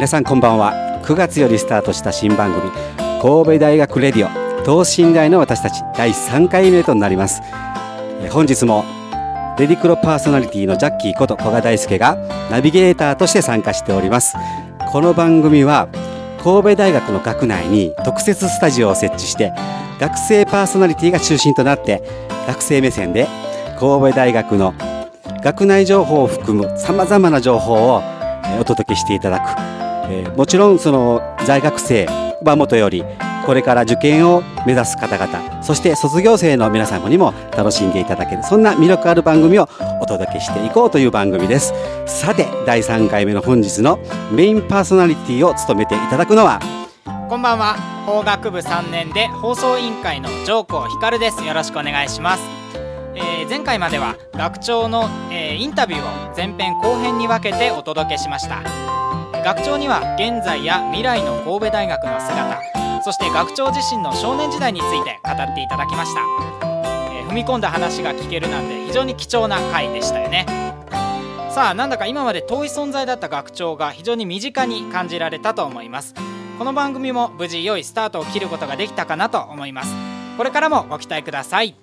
皆さんこんばんは。9月よりスタートした新番組神戸大学レディオ等身大の私たち第3回目となります。本日もレディクロパーソナリティのジャッキーこと古賀大輔がナビゲーターとして参加しております。この番組は神戸大学の学内に特設スタジオを設置して学生パーソナリティが中心となって学生目線で神戸大学の学内情報を含むさまざまな情報をお届けしていただくえー、もちろんその在学生はもとよりこれから受験を目指す方々そして卒業生の皆様にも楽しんでいただけるそんな魅力ある番組をお届けしていこうという番組です。さて第3回目の本日のメインパーソナリティを務めていただくのはこんばんは法学部3年で放送委員会の上皇光です。よろしくお願いします、えー、前回までは学長の、えー、インタビューを前編後編に分けてお届けしました。学長には現在や未来の神戸大学の姿そして学長自身の少年時代について語っていただきました、えー、踏み込んだ話が聞けるなんて非常に貴重な回でしたよね。さあなんだか今まで遠い存在だった学長が非常に身近に感じられたと思います。この番組も無事良いスタートを切ることができたかなと思います。これからもご期待ください。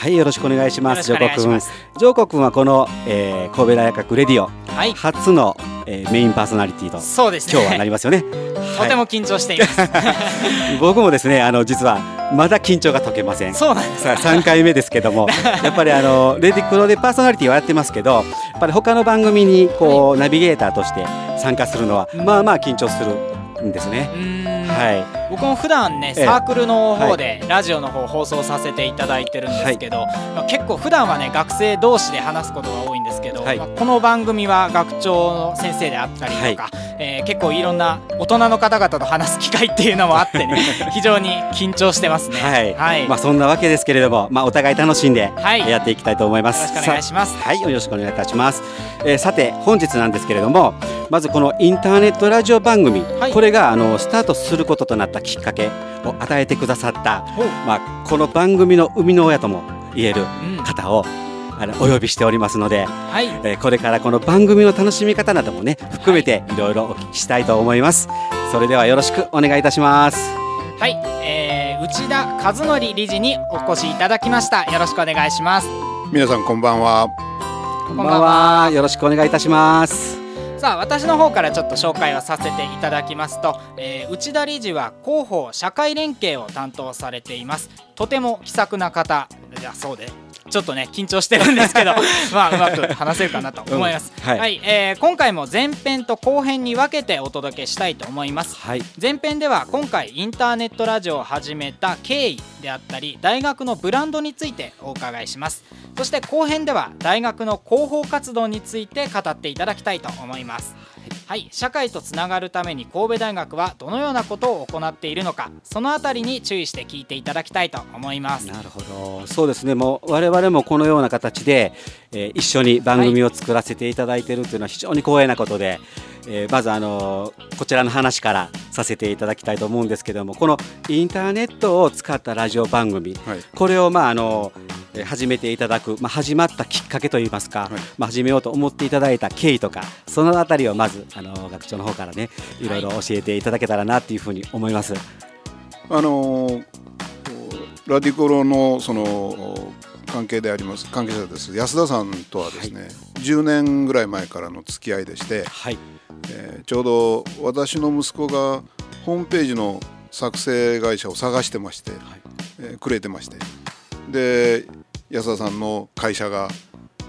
はいよろしくお願いします。上国君。上国君はこの、えー、神戸大学レディオ、はい、初のえー、メインパーソナリティとそうです、ね、今日はなりますよね。とても緊張しています。僕もですねあの実はまだ緊張が解けません。そうなんです。3回目ですけども やっぱりあのレディクロでパーソナリティはやってますけどやっぱり他の番組にこう、はい、ナビゲーターとして参加するのは、まあまあ緊張するんですね。はい。僕も普段ねサークルの方でラジオの方放送させていただいてるんですけど、はい、まあ、結構普段はね学生同士で話すことが多いんですけど、はい、まあ、この番組は学長の先生であったりとか、はい、えー、結構いろんな大人の方々と話す機会っていうのもあってね 非常に緊張してますね。はい、はい、まあそんなわけですけれども、まあお互い楽しんでやっていきたいと思います。よろしくお願いします。はい、よろしくお願いいたします。えー、さて本日なんですけれども、まずこのインターネットラジオ番組、これがあのスタートすることとなったきっかけを与えてくださった、まあこの番組の生みの親とも言える方を、うんあのお呼びしておりますので、はい、えー、これからこの番組の楽しみ方などもね含めていろいろお聞きしたいと思います、それではよろしくお願いいたします。はい、えー、内田和則理事にお越しいただきました。よろしくお願いします。皆さんこんばんは。こんばんは。よろしくお願いいたします。さあ私の方からちょっと紹介をさせていただきますと、えー、内田理事は広報社会連携を担当されています。とても気さくな方だそうでちょっとね緊張してるんですけど まあうまく話せるかなと思います、うん、はい、はい、えー、今回も前編と後編に分けてお届けしたいと思います、はい、前編では今回インターネットラジオを始めた経緯であったり大学のブランドについてお伺いします。そして後編では大学の広報活動について語っていただきたいと思いますはい社会とつながるために神戸大学はどのようなことを行っているのかその辺りに注意して聞いていただきたいと思います。なるほど。そうですね。もう我々もこのような形で、えー、一緒に番組を作らせていただいているというのは非常に光栄なことで、えー、まずあのこちらの話からさせていただきたいと思うんですけどもこのインターネットを使ったラジオ番組、はい、これをまああの始めていただく、まあ、始まったきっかけといいますか、はい、まあ、始めようと思っていただいた経緯とかそのあたりをまずあの学長の方からねいろいろ教えていただけたらなというふうに思います。あのラディコロのその関係であります関係者です。安田さんとはですね、はい、10年ぐらい前からの付き合いでして、はいえー、ちょうど私の息子がホームページの作成会社を探してまして、はい。えー、くれてまして。で安田さんの会社が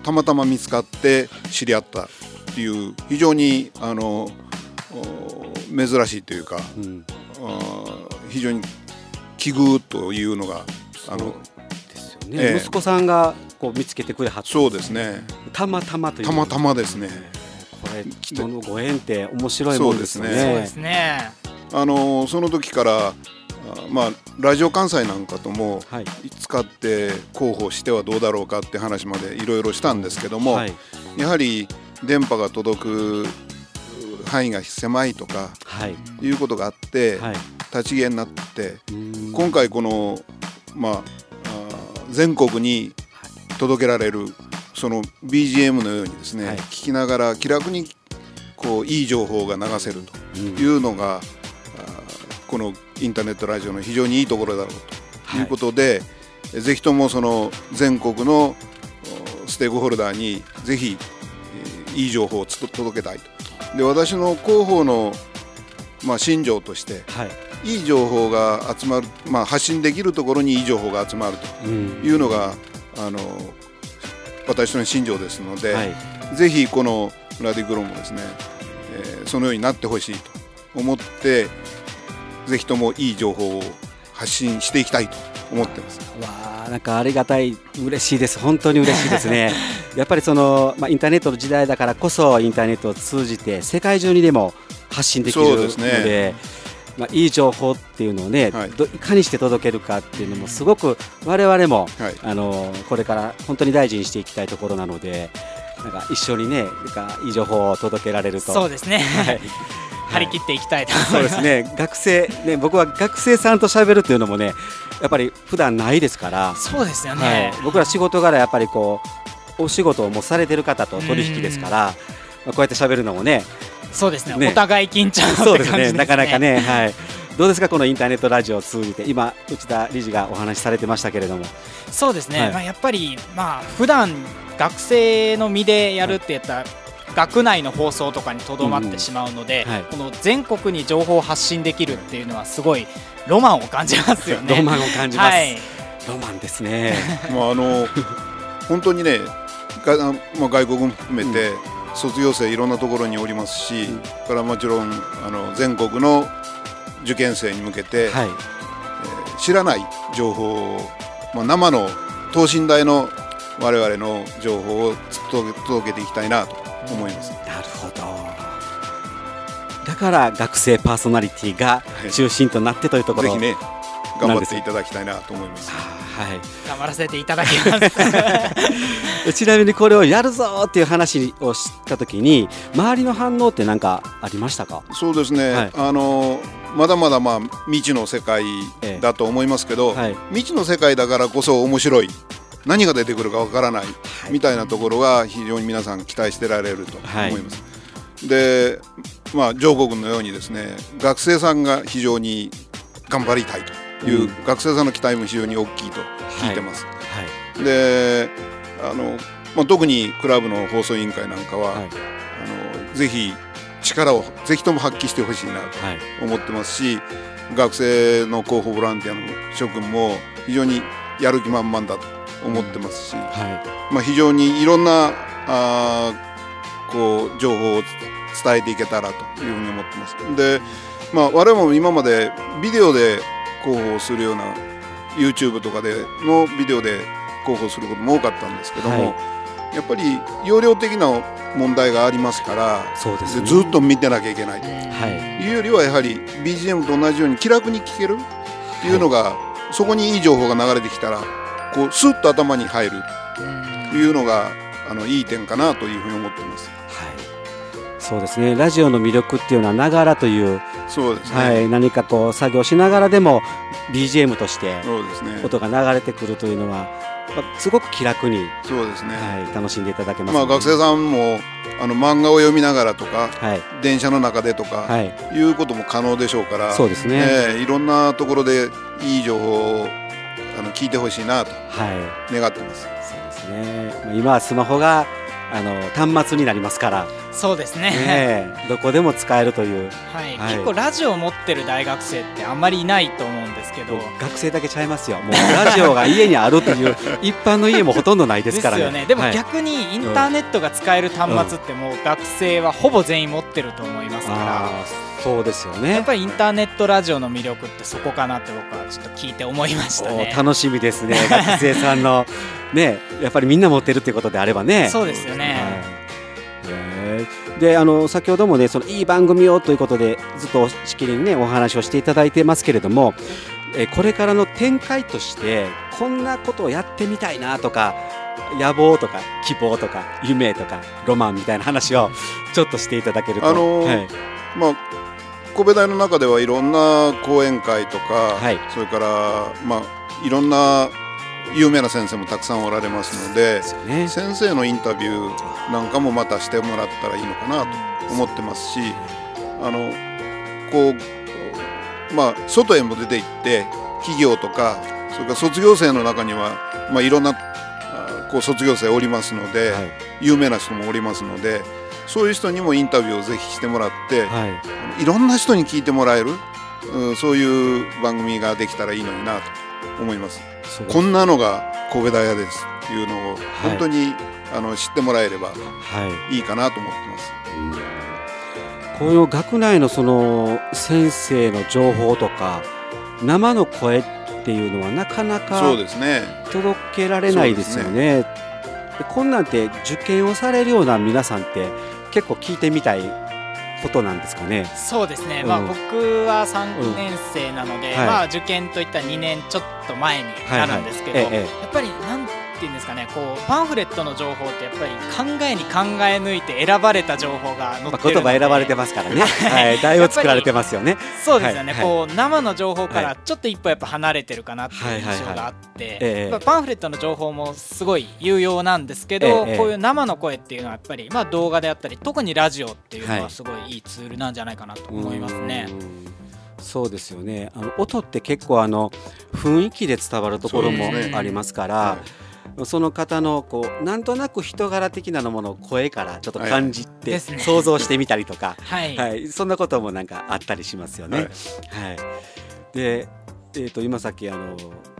たまたま見つかって知り合ったっていう非常にあの珍しいというか、うん、非常に奇遇というのがあのですよね、えー、息子さんがこう見つけてくれはそうですね。たまたまという。たまたまですね人のご縁って面白いもんですね。そうですね。あのその時からまあ、ラジオ関西なんかとも使って広報してはどうだろうかって話までいろいろしたんですけども、はい、やはり電波が届く範囲が狭いとか、はい、いうことがあって、はい、立ち消えになって今回この、まあ、全国に届けられるその BGM のようにですね、はい、聞きながら気楽にこういい情報が流せるというのが、うん、このインターネットラジオの非常にいいところだろうとい。うことで、はい、ぜひともその全国のステークホルダーにぜひいい情報を届けたいと。で私の広報の、まあ、信条として、はい、いい情報が集まる、まあ、発信できるところにいい情報が集まるというのが、うん、あの私の信条ですので、はい、ぜひこのラディクロもですね、えー、そのようになってほしいと思ってぜひともいい情報を発信していきたいと思ってます。わあなんかありがたい嬉しいです本当に嬉しいですね やっぱりそのまあインターネットの時代だからこそインターネットを通じて世界中にでも発信できるので。ねまあ、いい情報っていうのをね、はい、いかにして届けるかっていうのもすごく我々も、はい、あのこれから本当に大事にしていきたいところなのでなんか一緒にねなんかいい情報を届けられると。そうですね、はい、張り切っていきたいとそうですね。学生ね僕は学生さんと喋るっていうのもねやっぱり普段ないですから。そうですよね、はい、僕ら仕事柄やっぱりこうお仕事をもされてる方と取引ですから、まあ、こうやって喋るのもねそうですね、ね、お互い緊張、ね、そうですね。なかなかね。はい。どうですかこのインターネットラジオを通じて。今内田理事がお話しされてましたけれども。そうですね、はい、まあやっぱりまあ普段学生の身でやるってやったら、学内の放送とかにとどまってしまうので、うんはい、この全国に情報を発信できるっていうのはすごいロマンを感じますよね。ロマンを感じます。はい、ロマンですね。もうあの 本当にね、がまあ外国も含めて、うん、卒業生いろんなところにおりますし、うん、からもちろんあの全国の受験生に向けて、はい、えー、知らない情報を、まあ、生の等身大の我々の情報を届けていきたいなと思います。なるほど。だから学生パーソナリティが中心となってというところ、はい、ぜひね頑張っていただきたいなと思います。はい、頑張らせていただきます。ちなみにこれをやるぞっていう話をしたときに周りの反応って何かありましたか？そうですね、はい、あのまだまだまあ未知の世界だと思いますけど、ええはい、未知の世界だからこそ面白い。何が出てくるかわからない、みたいなところが非常に皆さん期待してられると思います。はい、で、まあ、上国のようにですね学生さんが非常に頑張りたいという、うん、学生さんの期待も非常に大きいと聞いてます。はいはい、であの、まあ、特にクラブの放送委員会なんかは、あのぜひ力をぜひとも発揮してほしいなと思ってますし、学生の広報ボランティアの諸君も非常にやる気満々だと思ってますし、はい、まあ、非常にいろんなあこう情報を伝えていけたらというふうに思ってます。で、まあ、我々も今までビデオで広報するような YouTube とかでのビデオで広報することも多かったんですけども、はい、やっぱり容量的な問題がありますからそうです、ね、ずっと見てなきゃいけないと、はい、いうよりはやはり BGM と同じように気楽に聴ける？っていうのが、はい、そこにいい情報が流れてきたらこうスッと頭に入る。というのがあのいい点かなというふうに思っています。はい、そうですね。ラジオの魅力っていうのはながらという、そうですね。はい、何かこう作業しながらでも BGM として音が流れてくるというのは、まあ、すごく気楽に、そうですね。はい、楽しんでいただけます、ね、まあ学生さんもあの漫画を読みながらとか、はい、電車の中でとか、はい、いうことも可能でしょうから、そうですね。えー、いろんなところでいい情報をあの聞いてほしいなと願ってます、はい、そうですね。今はスマホがあの端末になりますからそうですね。ねどこでも使えるという、はい、はい、結構ラジオを持ってる大学生ってあんまりいないと思うんですけど。学生だけちゃいますよ。もうラジオが家にあるという。一般の家もほとんどないですからね。ね。でも逆にインターネットが使える端末ってもう学生はほぼ全員持ってると思いますから、そうですよね。やっぱりインターネットラジオの魅力ってそこかなって僕はちょっと聞いて思いましたね。楽しみですね。学生さんの。ねやっぱりみんな持ってるっていうことであればね。そうですよね、はい、であの先ほどもねそのいい番組をということでずっとしきりにねお話をしていただいてますけれどもえこれからの展開としてこんなことをやってみたいなとか野望とか希望とか夢とかロマンみたいな話をちょっとしていただけると、あのーはい。まあ神戸大の中ではいろんな講演会とか、はい。それからまあいろんな有名な先生もたくさんおられますのでね。先生のインタビューなんかもまたしてもらったらいいのかなと思ってますしあのこうまあ外へも出て行って企業とかそれから卒業生の中には、まあ、いろんなあこう卒業生おりますので、はい。有名な人もおりますのでそういう人にもインタビューをぜひしてもらって、はい。いろんな人に聞いてもらえる、うんそういう番組ができたらいいのになと思います。こんなのが神戸大屋ですっていうのをい本当に、あの知ってもらえればはいいいかなと思ってます。この学内のその先生の情報とか生の声っていうのはなかなかそうですね。届けられないですよね。でこんなんて受験をされるような皆さんって結構聞いてみたいことなんですかね。そうですね、うん。まあ、僕は3年生なので、はい。まあ、受験といったら2年ちょっと前になるんですけど、はいはい。ええ。やっぱりなんていうんですかねこうパンフレットの情報ってやっぱり考えに考え抜いて選ばれた情報が載まあ、ってるので、言葉選ばれてますからね。はい、題を作られてますよね。そうですよね、はい。こう生の情報かはい。らちょっと一歩やっぱ離れてるかなっていう印象があって、パンフレットの情報もすごい有用なんですけど、ええ。こういう生の声っていうのはやっぱり、まあ、動画であったり特にラジオっていうのははい。すごいいいツールなんじゃないかなと思いますね。うん。そうですよね。あの音って結構あの雰囲気で伝わるところもありますからは。その方のこうなんとなく人柄的なものを声からちょっと感じて想像してみたりとか、はい、はい、そんなこともなんかあったりしますよね。はい。はい。で、えっ、と今さっきあの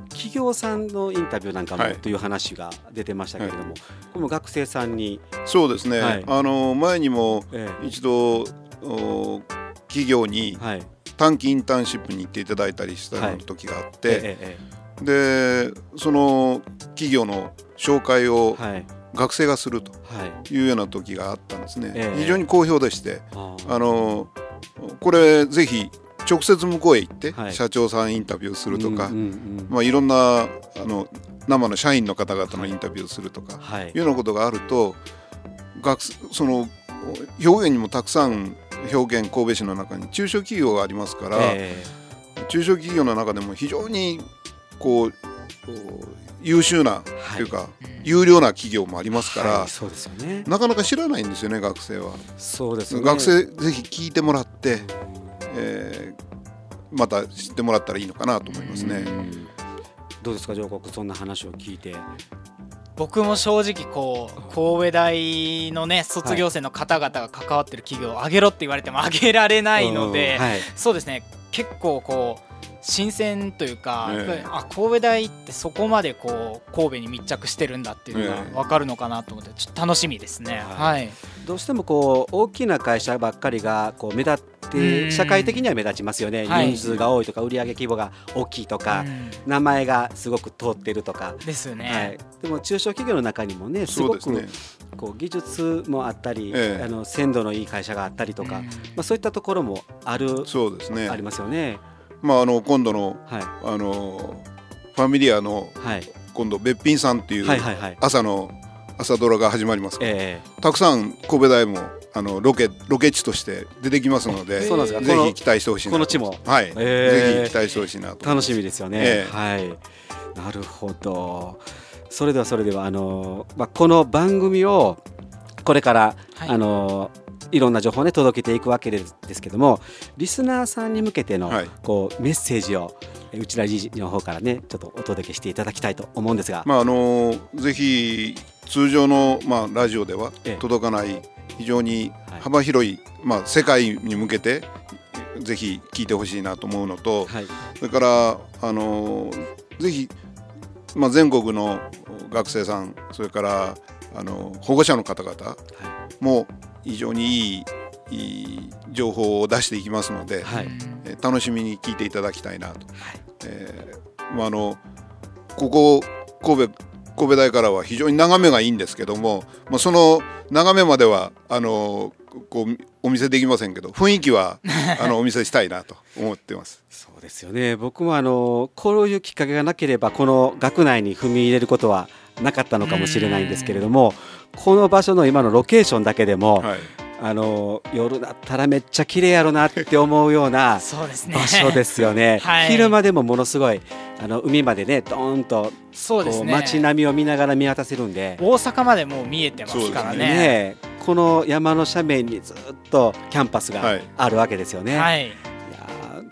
企業さんのインタビューなんかもはい。という話が出てましたけれども、これも学生さんに、そうですね。はい。あの前にもえ一度お企業にえはい、短期インターンシップに行っていただいたりした時があって、ええでその企業の紹介を学生がするとはい。いうような時があったんですね。ええ。非常に好評でして、あのこれぜひ直接向こうへ行って、はい。社長さんインタビューするとか、うんうんうん。まあいろんなあの生の社員の方々のインタビューするとか、はい。いうようなことがあると学生その表現にもたくさん表現神戸市の中に中小企業がありますから、え。中小企業の中でも非常にこう優秀な、はいというか有料な企業もありますから、はいそうですよね。なかなか知らないんですよね学生は。そうですよね。学生ぜひ聞いてもらって、えーまた知ってもらったらいいのかなと思いますね。うんどうですか上国そんな話を聞いて。僕も正直こう神戸大のね卒業生の方々が関わってる企業を挙げろって言われても挙げられないので、そうですね結構こう新鮮というか、あ神戸大ってそこまでこう神戸に密着してるんだっていうのがええ。分かるのかなと思ってちょっと楽しみですね。ははい、どうしてもこう大きな会社ばっかりがこう目立っうてん。社会的には目立ちますよね、はい。人数が多いとか売上規模が大きいとか、うん。名前がすごく通ってるとか、ですよね。はい、でも中小企業の中にもね。すごく。こう技術もあったり、ええ。あの鮮度のいい会社があったりとか、うん。まあ、そういったところもあるそうですね。あ。りますよね。まああの今度のはい。あのファミリアのはい。今度べっぴんさんっていうはいはいはい。朝の朝ドラが始まります。から、え。たくさん神戸大もあのロケロケ地として出てきますので、そうなんですか？このぜひ期待してほしいなと。この地も？はい、ええ。ぜひ期待してほしいなと楽しみですよね。ええ。はい。なるほど。それではそれではあのまあこの番組をこれから、はい。あのいろんな情報をね届けていくわけですけども、リスナーさんに向けての、はい。こうメッセージをえ内田理事の方からねちょっとお届けしていただきたいと思うんですが、まああのぜひ通常のまあラジオではええ。届かない非常にはい。幅広い、まあ世界に向けてぜひ聞いてほしいなと思うのと、はい。それからあのぜひまあ全国の学生さんそれからあの保護者の方々はも非常にいい情報を出していきますので、はい、え楽しみに聞いていただきたいなと。はい、えー、まあ、あのここ神戸神戸大からは非常に眺めがいいんですけども、まあ、その眺めまではあのこうお見せできませんけど雰囲気は あのお見せしたいなと思ってます。そうですよね僕もあのこういうきっかけがなければこの学内に踏み入れることはなかったのかもしれないんですけれどもこの場所の今のロケーションだけでも、はい、あの夜だったらめっちゃ綺麗やろなって思うような場所ですよね。はい、昼間でもものすごいあの海までねどーンとそうですね。街並みを見ながら見渡せるんで。大阪までもう見えてますからね、ね、この山の斜面にずっとキャンパスがあるわけですよね。はい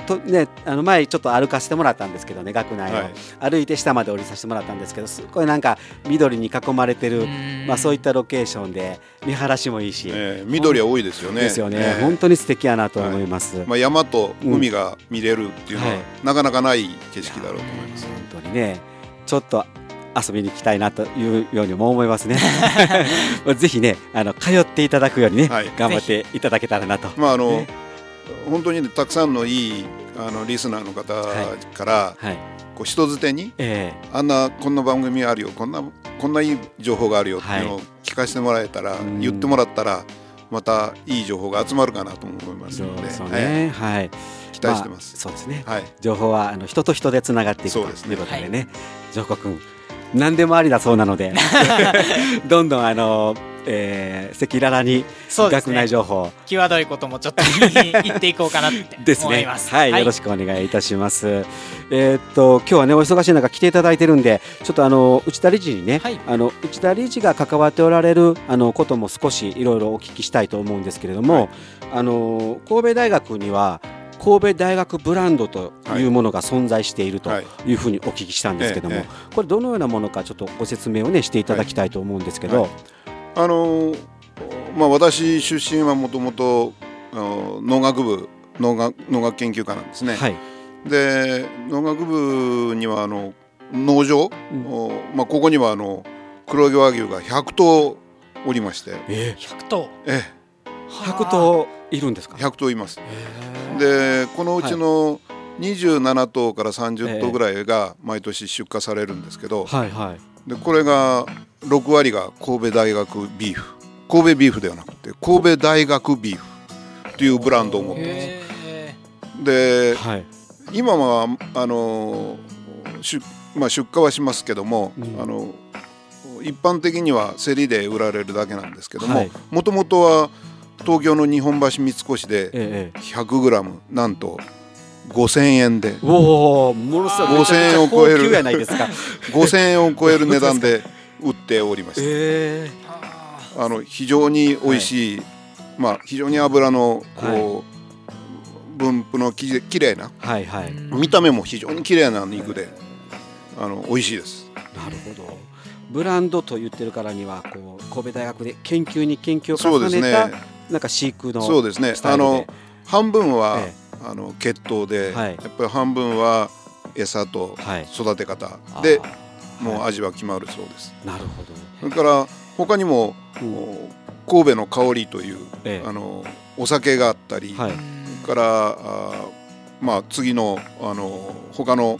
とね、あの前ちょっと歩かせてもらったんですけどね学内を、はい、歩いて下まで降りさせてもらったんですけどすごいなんか緑に囲まれてる、まあ、そういったロケーションで見晴らしもいいし、えー、緑は多いですよね。ですよね、えー、本当に素敵やなと思います、はい、まあ、山と海が見れるっていうのは、うんはい、なかなかない景色だろうと思います。本当にねちょっと遊びに行きたいなというようにも思いますね。ぜひね、あの通っていただくようにね、はい、頑張っていただけたらなと。まああの、ね、本当に、ね、たくさんのいいあのリスナーの方から、はい。はい、こう人づてに、えー、あんなこんな番組あるよこんなこんないい情報があるよっていうのを聞かせてもらえたら、言ってもらったらまたいい情報が集まるかなと思いますので、ね、はい、期待してます、まあ、そうですね、はい、情報はあの人と人でつながっていくということでね、ねジョコ君何でもありだそうなので どんどんあのえー、赤裸々に学内情報、ね、際どいこともちょっと言っていこうかなって思います。ね、はい、はい、よろしくお願いいたします。えー、っと今日はねお忙しい中来ていただいてるんで、ちょっとあの内田理事にね、はい、あの内田理事が関わっておられるあのことも少しいろいろお聞きしたいと思うんですけれども、はい、あの神戸大学には神戸大学ブランドというものが存在しているとい。うふうにお聞きしたんですけども、これどのようなものかちょっとご説明をねしていただきたいと思うんですけど、あのまあ私出身はもともと農学部農学農学研究科なんですね。はい、で農学部にはあの農場、うん、まあここにはあの黒毛和牛が100頭おりまして、えー、100頭。ええ。100頭いるんですか？100頭います。でこのうちの27頭から30頭ぐらいが毎年出荷されるんですけど、はいはい、でこれが6割が神戸大学ビーフ。神戸ビーフではなくて神戸大学ビーフというブランドを持ってます。で、はい、今はあの出,、まあ、出荷はしますけども、うん、あの一般的には競りで売られるだけなんですけどももともとは東京の日本橋三越で 100g なんと5000円でおおものすごい。5000円を超える。5000 円を超える値段で売っておりました、えー、あの非常に美味しい、はい、まあ非常に油のこう、はい、分布のききれいな、はいはい、見た目も非常にきれいな肉であの美味しいです。なるほど。ブランドと言ってるからにはこう神戸大学で研究に研究を重ねた、ね、なんか飼育のそうですね。あの半分は、ええ、あの血統で、はい、やっぱり半分は餌と育て方。で、はい、もう味は決まるそうです。なるほど。それから他にも、うん、神戸の香りという、ええ、あのお酒があったり、はい、それからあまあ次のあの他の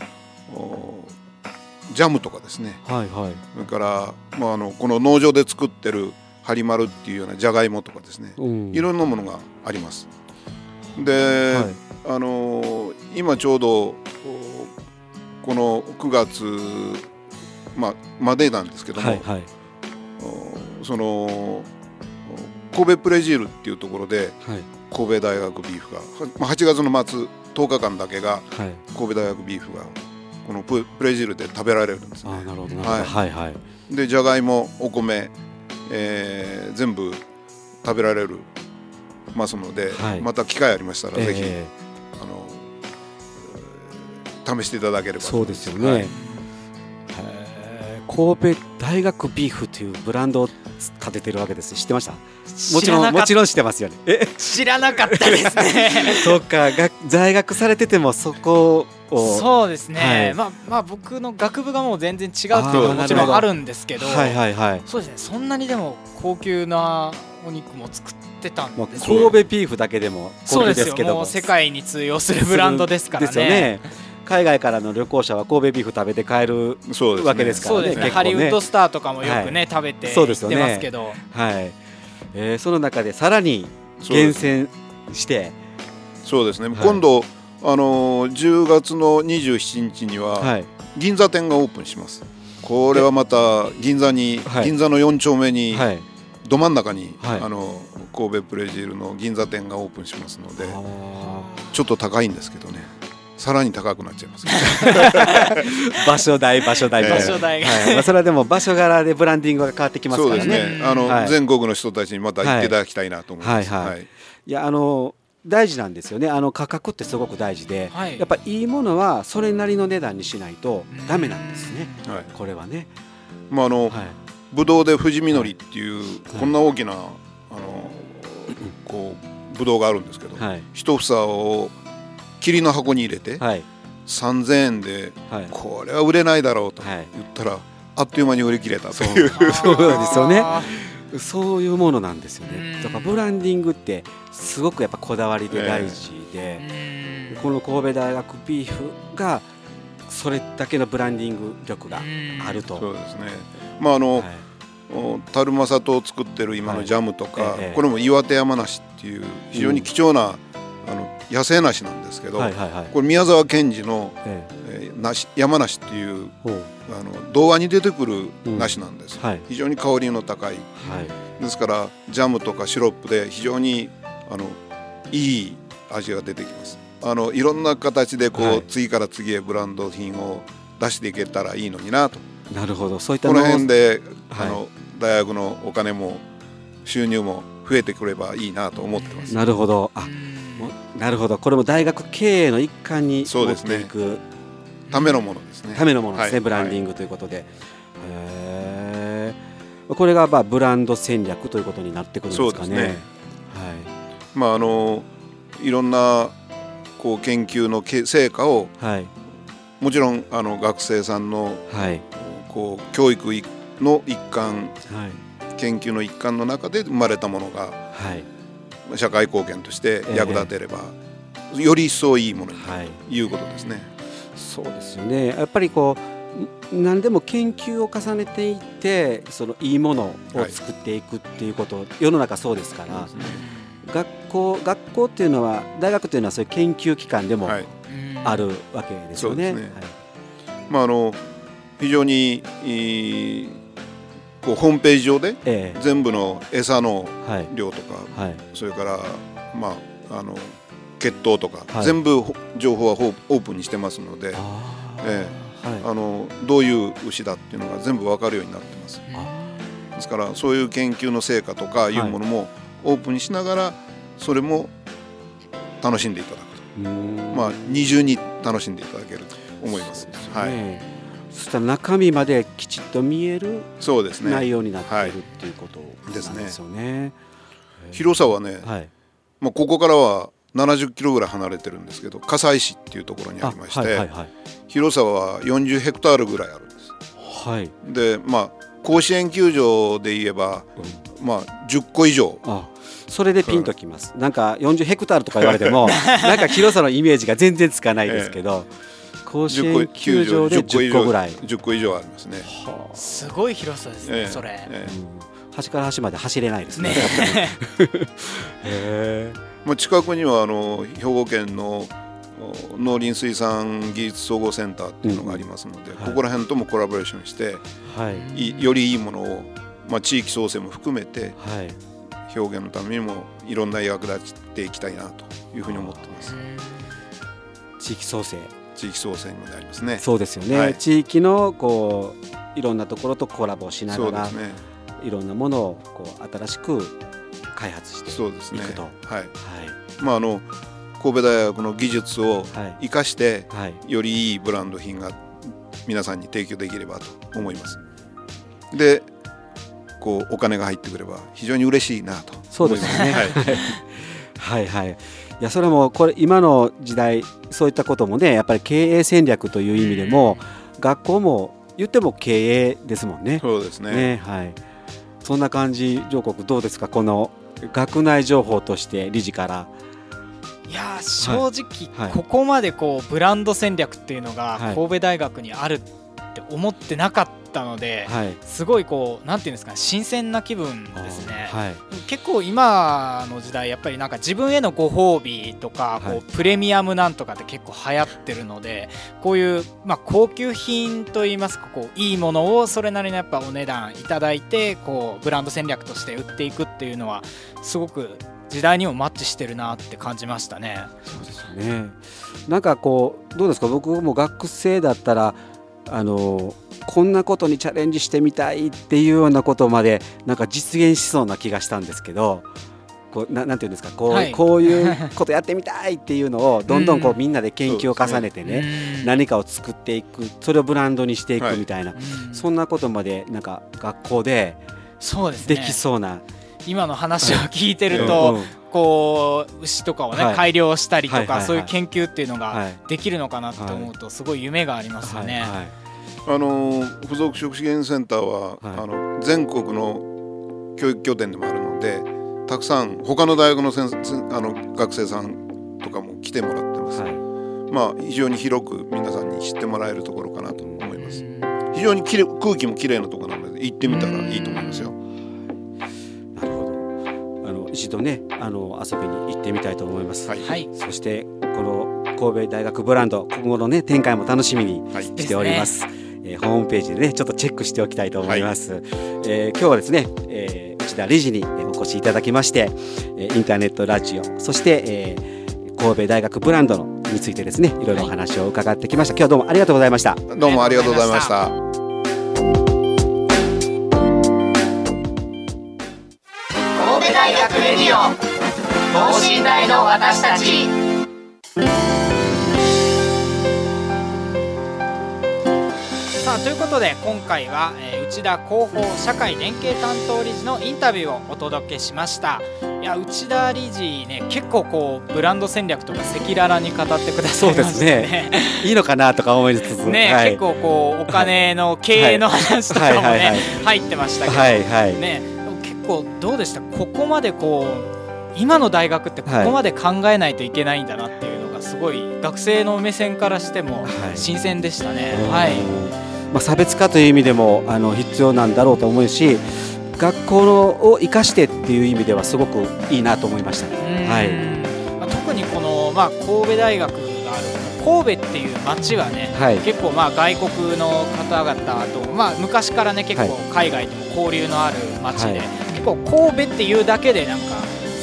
ジャムとかですね、はいはい、それから、まあ、あのこの農場で作ってるハリマルっていうようなじゃがいもとかですね、うん、いろんなものがあります。で、はい、あの今ちょうどこの9月、まあ、までなんですけども、はいはい、その神戸プレジールっていうところで、はい、神戸大学ビーフが、まあ、8月の末10日間だけが、神戸大学ビーフがこのプレジールで食べられるんです、ね、あなるほど。はい、はいはい、でじゃがいもお米えー、全部食べられるますので、はい、また機会ありましたら、ぜひ、えー、あの試していただければ。そうですよね、はい、神戸大学ビーフというブランドを立ててるわけです。知ってました？もちろんもちろん知ってますよね。え知らなかったですね。そうか。が在学されててもそこそうですね、はい、まあまあ僕の学部がもう全然違うっていうのはもちろんあるんですけどはいはいはい。そうですね。そんなにでも高級なお肉も作っってたんです神戸ビーフだけでもそうですけども。世界に通用するブランドですからね。ですよね。海外からの旅行者は神戸ビーフ食べて帰るわけですからね、ね。ね、ハリウッドスターとかもよくね、はい、食べて行ってますけど、はい、えー、その中でさらに厳選して。そうですね、はい、今度あのー、10月の27日には、銀座店がオープンします。これはまた銀座に、銀座の4丁目に、ど真ん中に、あの神戸プレジールの銀座店がオープンしますのでちょっと高いんですけどね。さらに高くなっちゃいます。場所代場所代場所代、はい。まあ、それはでも場所柄でブランディングが変わってきますからね。そうですね。あの、はい、全国の人たちにまた行っていただきたいなと思います、はい、はい、いやあの大事なんですよね。あの価格ってすごく大事で、はい、やっぱりいいものはそれなりの値段にしないとダメなんですね、はい、これはね。まああの、はい、ぶどうで富士みのりっていう、こんな大きなあのこうぶどうがあるんですけど、はい、一房を霧の箱に入れて、はい、3000円で、はい、これは売れないだろうと言ったら、あっという間に売り切れたという。そうなんですよね。そういうものなんですよね。だからブランディングってすごくやっぱこだわりで大事で、この神戸大学ビーフがそれだけのブランディング力があると。そうですね。まああの、はい樽正と作ってる今のジャムとか、はいええ、これも岩手山梨っていう非常に貴重な、うん、あの野生梨なんですけど、はいはいはい、これ宮沢賢治の、ええ。ー、梨山梨っていうあの童話に出てくる梨なんです、うんはい、非常に香りの高い、はい、ですからジャムとかシロップで非常にあのいい味が出てきます。あのいろんな形でこう、はい、次から次へブランド品を出していけたらいいのになと。なるほど。そういったこの辺で、あの大学のお金も収入も増えてくればいいなと思ってます。なるほど。あなるほど。これも大学経営の一環に持っていく、ね、ためのものですね。ためのもの。ですね、はい、ブランディングということで、はい、これがまあブランド戦略ということになってくるんですかね。ね。はい、まああのいろんなこう研究の成果を、はい、もちろんあの学生さんの、はい、こう教育の一環、はい、研究の一環の中で生まれたものが、はい、社会貢献として役立てれば、えー、より一層いいものになるとい。うことですね。そうですよね。やっぱりこう何でも研究を重ねていってそのいいものを作っていくっていうこと、はい、世の中そうですから、ね、学校学校っていうのは大学というのはそういう研究機関でもあるわけですよね。まああの非常にこうホームページ上で全部の餌の量とか、はい、それからまああの血糖とか、はい、全部情報はオープンにしてますので、えー、あのどういう牛だっていうのが全部分かるようになってます。ですからそういう研究の成果とかい。うものもオープンにしながらそれも楽しんでいただくと。まあ二重に楽しんでいただけると思います。すね、はいそしたら中身まできちっと見える内容になっているっていうことなんですよね。広さはね、はい、まあ、ここからは70キロぐらい離れてるんですけど葛西市っていうところにありまして、はいはいはい、広さは40ヘクタールぐらいあるんです。はい、でまあ甲子園球場で言えば、うん、まあ10個以上。あそれでピンときます。なんか40ヘクタールとか言われても なんか広さのイメージが全然つかないですけど、え甲子園球場で10個ぐらい。10個以上ありますね、はあ、すごい広さですね、えー、それ、えー、うん、端から端まで走れないですね。へまあ、近くにはあの兵庫県の農林水産技術総合センターっていうのがありますので、うん。はい、ここら辺ともコラボレーションして、はい、よりいいものを、まあ、地域創生も含めて、はい、表現のためにもいろんな役立っていきたいなというふうに思ってます。地域創生地域創生にもなりますね。そうですよね。はい、地域のこういろんなところとコラボしながら、ね、いろんなものをこう新しく開発していくと。そうですね。はい。はい。まああの神戸大学の技術を生かして、はい、よりいいブランド品が皆さんに提供できればと思います。で、こうお金が入ってくれば非常に嬉しいなとそうですね。はい、はいはい。いやそれもこれ今の時代そういったこともねやっぱり経営戦略という意味でも、学校も言っても経営ですもんね。そうですね、ね、はい、そんな感じ上国どうですか？この学内情報として理事から。いや正直、ここまでこうブランド戦略っていうのが神戸大学にあるって思ってなかったので、はい、すごいこうなんていうんですか新鮮な気分ですね、はい、結構今の時代やっぱりなんか自分へのご褒美とかこうプレミアムなんとかって結構流行ってるのでこういうまあ高級品といいますかこういいものをそれなりのやっぱお値段いただいてこうブランド戦略として売っていくっていうのはすごく時代にもマッチしてるなって感じましたね。そうですね。なんかこうどうですか？僕も学生だったらあのこんなことにチャレンジしてみたいっていうようなことまでなんか実現しそうな気がしたんですけどこうななんていうんですかこうはい、こういうことやってみたいっていうのをどんどんこうみんなで研究を重ねてね、ね、何かを作っていくそれをブランドにしていくみたいな、はい、そんなことまでなんか学校でできそうな。今の話を聞いてると、こう牛とかをね、改良したりとか、そういう研究っていうのができるのかなって思うとすごい夢がありますよね。あの付属食資源センターは、あの全国の教育拠点でもあるのでたくさん他の大学の先あの学生さんとかも来てもらってます、まあ非常に広く皆さんに知ってもらえるところかなと思います。非常にきれ空気もきれいなところなので行ってみたらいいと思いますよ。一度ねあの遊びに行ってみたいと思います、はい、そしてこの神戸大学ブランド今後のね展開も楽しみにしております、はい、えー、ホームページでねちょっとチェックしておきたいと思います、はい、えー、今日はですね、えー、内田理事にお越しいただきまして、えインターネットラジオそして、えー、神戸大学ブランドのについてですねいろいろお話を伺ってきました、今日はどうもありがとうございました。どうもありがとうございました。大学レディオ等身大の私たちさあということで今回は、えー、内田広報社会連携担当理事のインタビューをお届けしました。いや内田理事ね結構こうブランド戦略とか赤裸々に語ってくださいましたね。ね。いいのかなとか思いつつ。ね、はい、結構こうお金の経営の話とかもね入ってましたけど、はいはい、ね構どうでした？ここまでこう今の大学ってここまで考えないといけないんだなっていうのがすごい学生の目線からしても新鮮でしたね。はい、まあ、差別化という意味でもあの必要なんだろうと思うし学校のを生かしてっていう意味ではすごくいいなと思いました、はい。まあ、特にこの、まあ、神戸大学がある神戸っていう街はね、はい、結構まあ外国の方々と、まあ、昔からね結構海外とも交流のある街で、はい。結構神戸っていうだけでなんか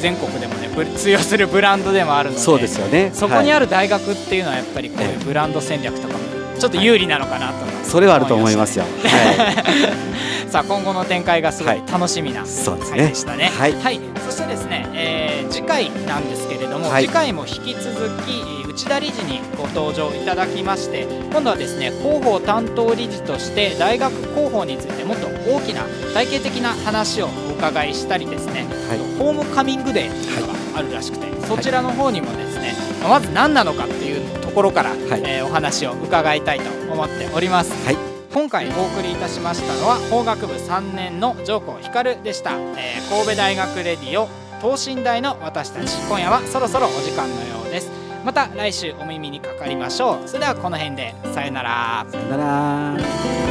全国でもね通用するブランドでもあるのでそうですよね。そこにある大学っていうのはやっぱりこういうブランド戦略とかもちょっと有利なのかなと、はい、それはあると思いますよ、はい、さあ今後の展開がすごい楽しみな回でしたね,、はい、はい、そしてですね、えー、次回なんですけれども、次回も引き続き内田理事にご登場いただきまして今度はですね広報担当理事として大学広報についてもっと大きな体系的な話をお伺いしたりですね、はい、ホームカミングデーというのがあるらしくて、はい、そちらの方にもですねまず何なのかっていうところから、はい、えー、お話を伺いたいと思っております。はい。今回お送りいたしましたのは法学部3年の上皇光でした、えー、神戸大学レディオ等身大の私たち今夜はそろそろお時間のようです。また来週お耳にかかりましょう。それではこの辺でさよなら。さよなら